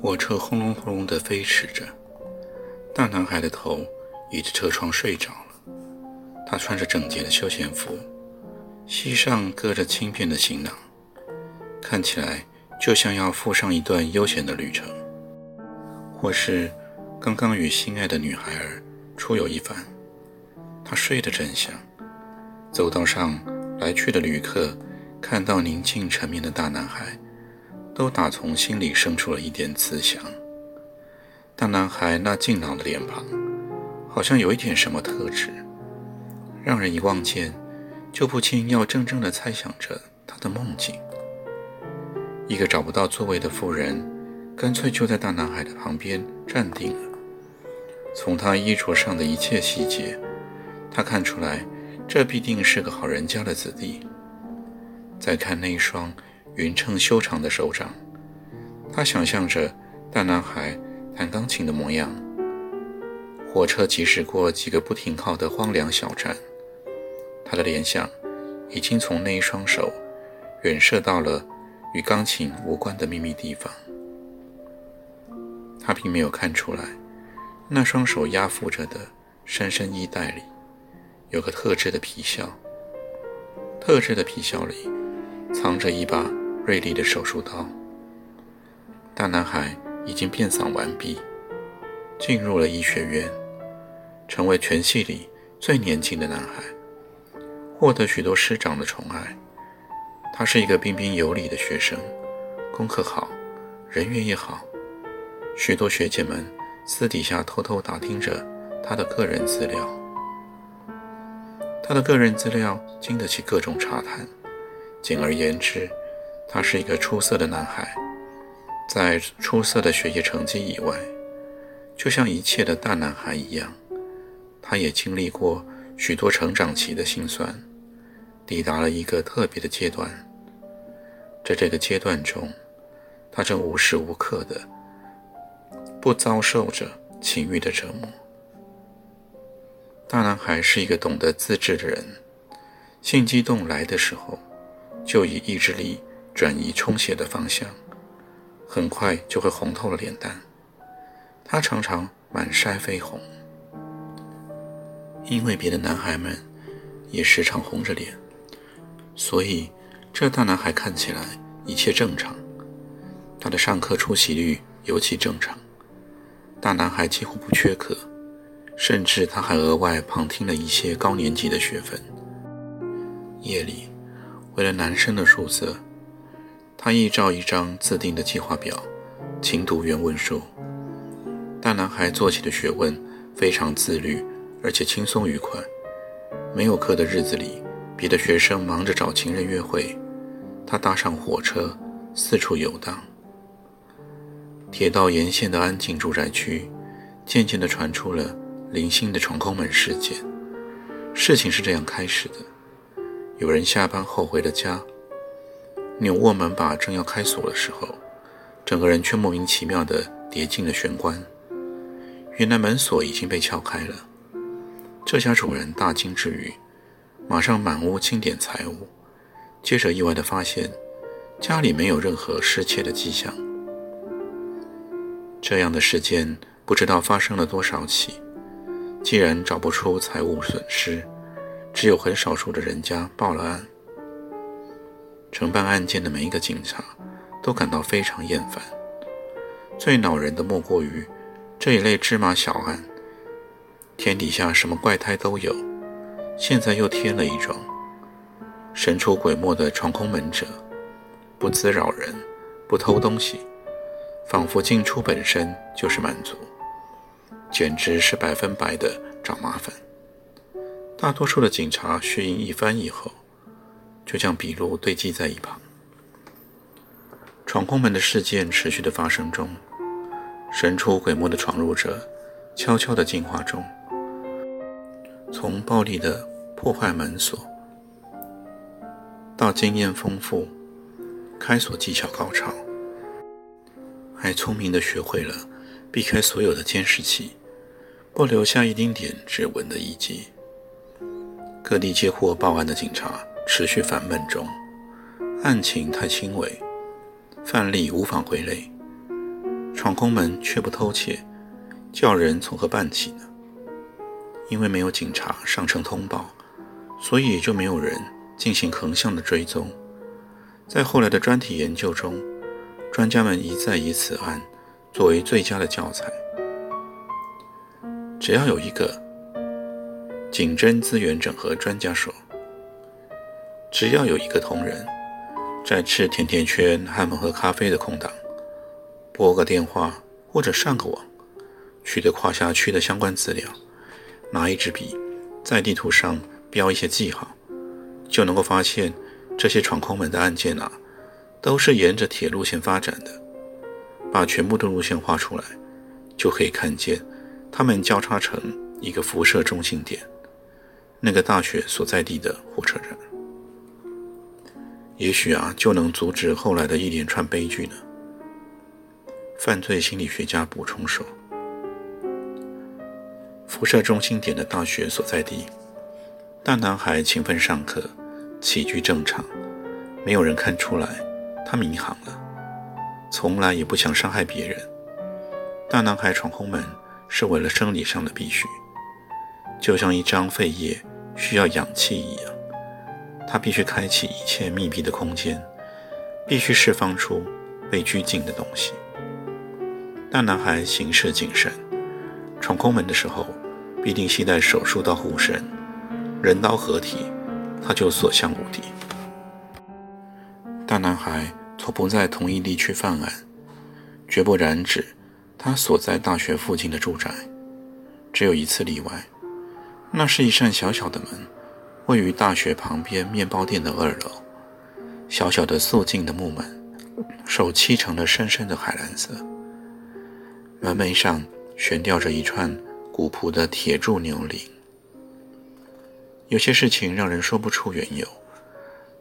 火车轰隆轰隆地飞驰着，大男孩的头倚着车窗睡着了。他穿着整洁的休闲服，膝上搁着轻便的行囊，看起来就像要赴上一段悠闲的旅程，或是刚刚与心爱的女孩儿出游一番。他睡得真香。走道上来去的旅客看到宁静沉眠的大男孩。都打从心里生出了一点慈祥。大男孩那俊朗的脸庞，好像有一点什么特质，让人一望见就不禁要怔怔地猜想着他的梦境。一个找不到座位的妇人，干脆就在大男孩的旁边站定了。从他衣着上的一切细节，他看出来这必定是个好人家的子弟。再看那一双。匀称修长的手掌，他想象着大男孩弹钢琴的模样。火车疾驶过几个不停靠的荒凉小站，他的联想已经从那一双手远射到了与钢琴无关的秘密地方。他并没有看出来，那双手压附着的深深衣袋里有个特制的皮鞘，特制的皮鞘里藏着一把。锐利的手术刀。大男孩已经变嗓完毕，进入了医学院，成为全系里最年轻的男孩，获得许多师长的宠爱。他是一个彬彬有礼的学生，功课好，人缘也好。许多学姐们私底下偷偷打听着他的个人资料。他的个人资料经得起各种查探。简而言之。他是一个出色的男孩，在出色的学业成绩以外，就像一切的大男孩一样，他也经历过许多成长期的辛酸，抵达了一个特别的阶段。在这个阶段中，他正无时无刻的不遭受着情欲的折磨。大男孩是一个懂得自制的人，性激动来的时候，就以意志力。转移充血的方向，很快就会红透了脸蛋。他常常满腮绯红，因为别的男孩们也时常红着脸，所以这大男孩看起来一切正常。他的上课出席率尤其正常，大男孩几乎不缺课，甚至他还额外旁听了一些高年级的学分。夜里，为了男生的宿舍。他依照一张自定的计划表，勤读原文书。大男孩做起的学问非常自律，而且轻松愉快。没有课的日子里，别的学生忙着找情人约会，他搭上火车四处游荡。铁道沿线的安静住宅区，渐渐地传出了零星的闯空门事件。事情是这样开始的：有人下班后回了家。扭握门把正要开锁的时候，整个人却莫名其妙地跌进了玄关。原来门锁已经被撬开了。这家主人大惊之余，马上满屋清点财物，接着意外地发现家里没有任何失窃的迹象。这样的事件不知道发生了多少起。既然找不出财物损失，只有很少数的人家报了案。承办案件的每一个警察都感到非常厌烦。最恼人的莫过于这一类芝麻小案，天底下什么怪胎都有，现在又添了一桩。神出鬼没的闯空门者，不滋扰人，不偷东西，仿佛进出本身就是满足，简直是百分百的找麻烦。大多数的警察血印一番以后。就将笔录堆积在一旁。闯空门的事件持续的发生中，神出鬼没的闯入者悄悄的进化中，从暴力的破坏门锁，到经验丰富、开锁技巧高超，还聪明的学会了避开所有的监视器，不留下一丁点指纹的遗迹。各地接获报案的警察持续烦闷中，案情太轻微。范例无法归类，闯空门却不偷窃，叫人从何办起呢？因为没有警察上城通报，所以就没有人进行横向的追踪。在后来的专题研究中，专家们一再以此案作为最佳的教材。只要有一个警侦资源整合专家说，只要有一个同仁。在吃甜甜圈、汉堡和咖啡的空档，拨个电话或者上个网，取得跨辖区的相关资料，拿一支笔在地图上标一些记号，就能够发现这些闯空门的案件啊，都是沿着铁路线发展的。把全部的路线画出来，就可以看见它们交叉成一个辐射中心点，那个大学所在地的火车站。也许啊，就能阻止后来的一连串悲剧呢。犯罪心理学家补充说：“辐射中心点的大学所在地，大男孩勤奋上课，起居正常，没有人看出来他迷航了，从来也不想伤害别人。大男孩闯空门是为了生理上的必须，就像一张肺叶需要氧气一样。”他必须开启一切密闭的空间，必须释放出被拘禁的东西。大男孩行事谨慎，闯空门的时候必定携带手术刀护身，人刀合体，他就所向无敌。大男孩从不在同一地区犯案，绝不染指他所在大学附近的住宅。只有一次例外，那是一扇小小的门。位于大学旁边面包店的二楼，小小的素净的木门，手漆成了深深的海蓝色。门楣上悬吊着一串古朴的铁柱牛铃。有些事情让人说不出缘由。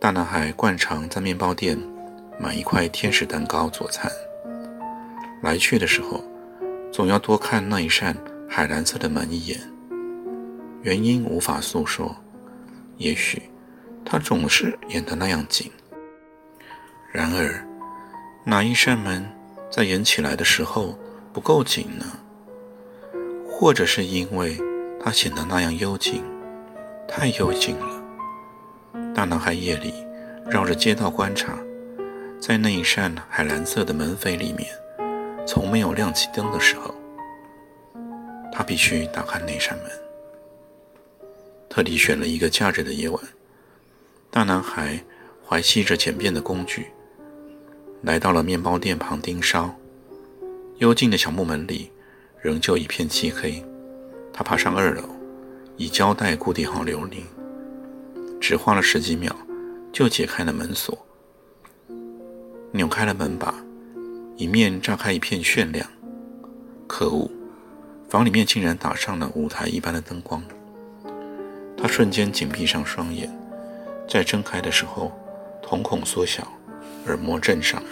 大男孩惯常在面包店买一块天使蛋糕佐餐，来去的时候总要多看那一扇海蓝色的门一眼。原因无法诉说。也许他总是演得那样紧。然而，哪一扇门在演起来的时候不够紧呢？或者是因为他显得那样幽静，太幽静了。大男孩夜里绕着街道观察，在那一扇海蓝色的门扉里面，从没有亮起灯的时候，他必须打开那扇门。特地选了一个假日的夜晚，大男孩怀系着简便的工具，来到了面包店旁盯梢。幽静的小木门里仍旧一片漆黑。他爬上二楼，以胶带固定好琉璃，只花了十几秒就解开了门锁，扭开了门把，一面炸开一片炫亮。可恶，房里面竟然打上了舞台一般的灯光。他瞬间紧闭上双眼，在睁开的时候，瞳孔缩小，耳膜震上。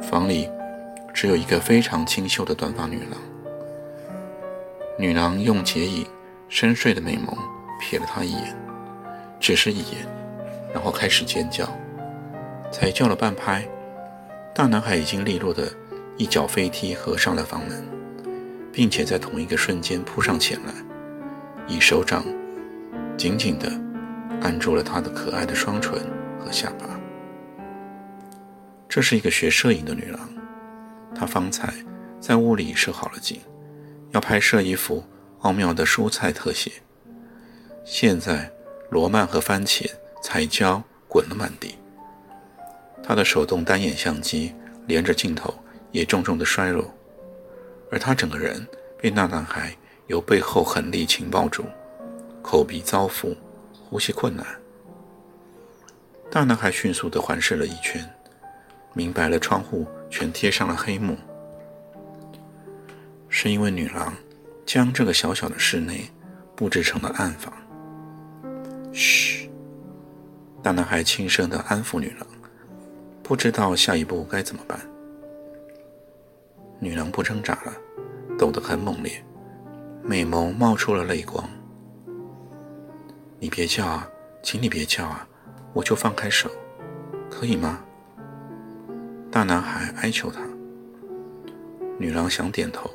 房里只有一个非常清秀的短发女郎。女郎用洁影、深邃的美眸瞥了他一眼，只是一眼，然后开始尖叫。才叫了半拍，大男孩已经利落的一脚飞踢合上了房门，并且在同一个瞬间扑上前来。以手掌紧紧地按住了她的可爱的双唇和下巴。这是一个学摄影的女郎，她方才在屋里设好了景，要拍摄一幅奥妙的蔬菜特写。现在罗曼和番茄、彩椒滚了满地，她的手动单眼相机连着镜头也重重的摔落，而她整个人被那男孩。由背后狠力情报住，口鼻遭缚，呼吸困难，大男孩迅速地环视了一圈，明白了窗户全贴上了黑幕，是因为女郎将这个小小的室内布置成了暗房。嘘，大男孩轻声地安抚女郎，不知道下一步该怎么办。女郎不挣扎了，抖得很猛烈，美眸冒出了泪光。你别叫啊，请你别叫啊，我就放开手，可以吗？大男孩哀求她。女郎想点头，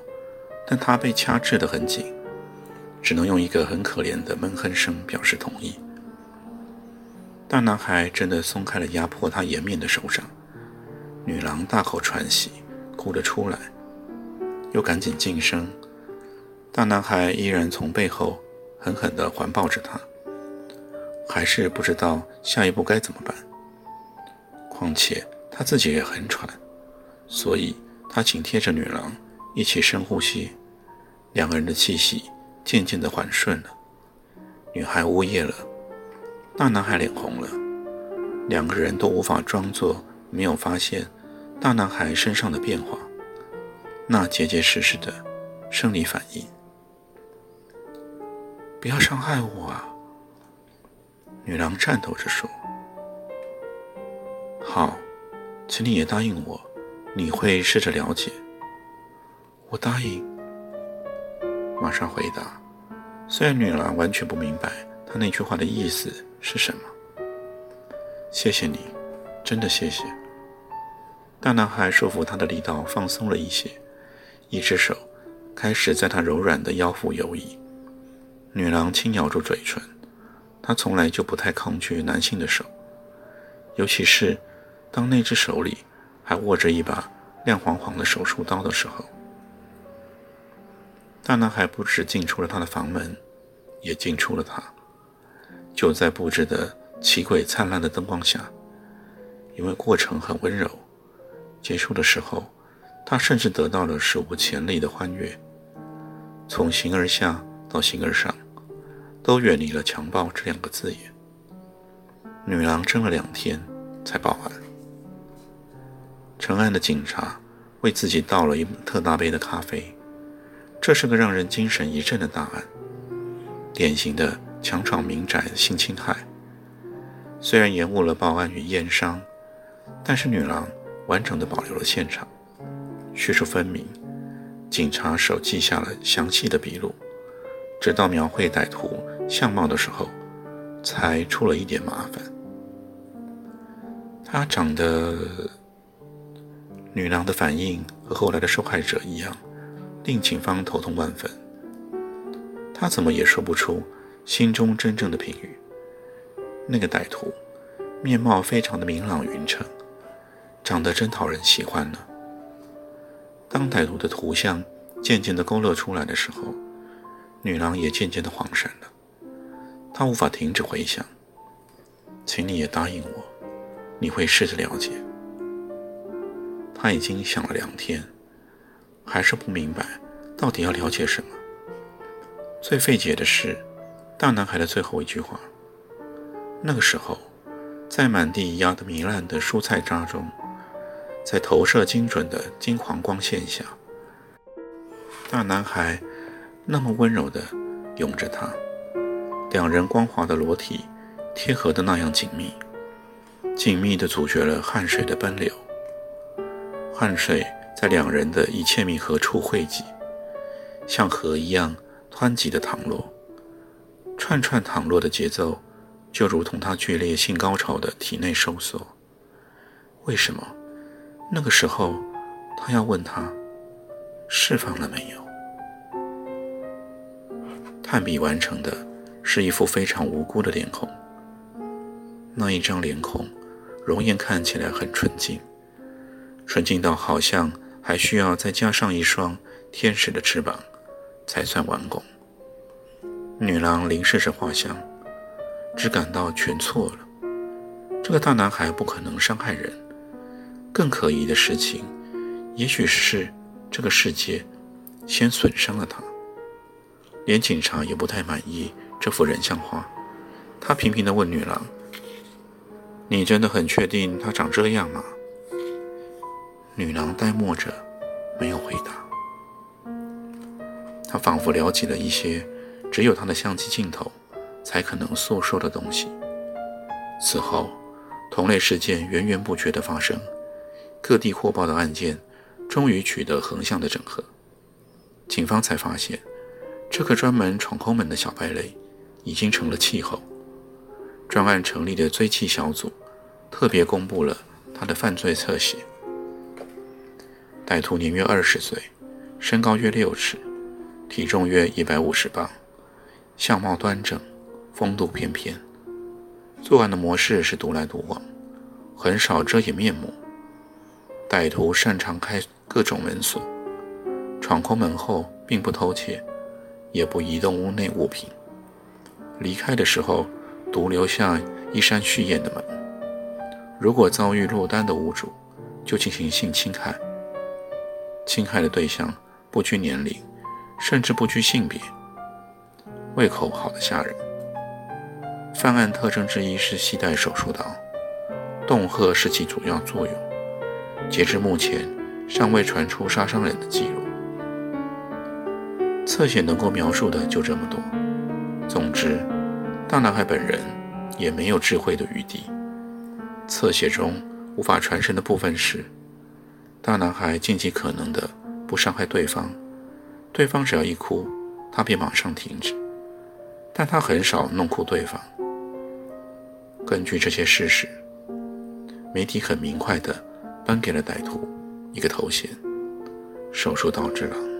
但她被掐制得很紧，只能用一个很可怜的闷哼声表示同意。大男孩真的松开了压迫他颜面的手掌，女郎大口喘息，哭了出来，又赶紧噤声。大男孩依然从背后狠狠地环抱着她，还是不知道下一步该怎么办。况且他自己也很喘，所以他紧贴着女郎一起深呼吸，两个人的气息渐渐地缓顺了。女孩呜咽了。大男孩脸红了，两个人都无法装作没有发现大男孩身上的变化，那结结实实的生理反应。不要伤害我啊！女郎颤抖着说：“好，请你也答应我，你会试着了解。”我答应。马上回答。虽然女郎完全不明白他那句话的意思。是什么？谢谢你，真的谢谢。大男孩说服他的力道放松了一些，一只手开始在他柔软的腰腹游移。女郎轻咬住嘴唇，她从来就不太抗拒男性的手，尤其是当那只手里还握着一把亮晃晃的手术刀的时候。大男孩不止进出了他的房门，也进出了他。就在布置的奇诡灿烂的灯光下，因为过程很温柔，结束的时候，他甚至得到了史无前例的欢悦。从形而下到形而上，都远离了强暴这两个字眼。女郎争了两天才报案。城案的警察为自己倒了一特大杯的咖啡，这是个让人精神一振的大案，典型的。强闯民宅性侵害，虽然延误了报案与验伤，但是女郎完整的保留了现场，叙述分明。警察手记下了详细的笔录，直到描绘歹徒相貌的时候，才出了一点麻烦。他长得……女郎的反应和后来的受害者一样，令警方头痛万分。他怎么也说不出。心中真正的评语。那个歹徒，面貌非常的明朗匀称，长得真讨人喜欢呢。当歹徒的图像渐渐的勾勒出来的时候，女郎也渐渐的恍神了。她无法停止回想。请你也答应我，你会试着了解。他已经想了两天，还是不明白到底要了解什么。最费解的是。大男孩的最后一句话。那个时候，在满地压得糜烂的蔬菜渣中，在投射精准的金黄光线下，大男孩那么温柔地拥着她，两人光滑的裸体贴合的那样紧密，紧密地阻绝了汗水的奔流。汗水在两人的一切密合处汇集，像河一样湍急地淌落。串串淌落的节奏，就如同他剧烈性高潮的体内收缩。为什么？那个时候，他要问他释放了没有？炭笔完成的是一副非常无辜的脸孔。那一张脸孔，容颜看起来很纯净，纯净到好像还需要再加上一双天使的翅膀，才算完工。女郎凝视着画像，只感到全错了。这个大男孩不可能伤害人。更可疑的事情，也许是这个世界先损伤了他。连警察也不太满意这幅人像画。他频频地问女郎：“你真的很确定他长这样吗？女郎呆默着，没有回答。她仿佛了解了一些只有她的相机镜头才可能诉说的东西。此后，同类事件源源不绝地发生，各地获报的案件终于取得横向的整合。警方才发现，这个专门闯空门的小败类已经成了气候。专案成立的追缉小组特别公布了他的犯罪侧写。歹徒年约二十岁，身高约六尺，体重约一百五十磅，相貌端正，风度翩翩。作案的模式是独来独往，很少遮掩面目。歹徒擅长开各种门锁，闯空门后并不偷窃，也不移动屋内物品。离开的时候，独留下一扇虚掩的门。如果遭遇落单的屋主，就进行性侵害。侵害的对象不拘年龄，甚至不拘性别，胃口好的吓人。犯案特征之一是携带手术刀，恫吓是其主要作用。截至目前，尚未传出杀伤人的记录。侧写能够描述的就这么多。总之，大男孩本人也没有智慧的余地。侧写中无法传神的部分是。大男孩尽其可能的不伤害对方，对方只要一哭，他便马上停止。但他很少弄哭对方。根据这些事实，媒体很明快的颁给了歹徒一个头衔——手术刀之狼。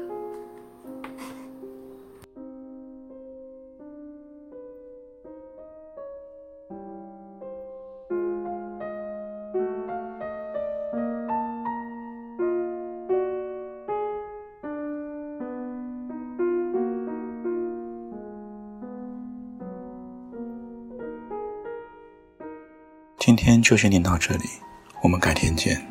今天就先念到这里，我们改天见。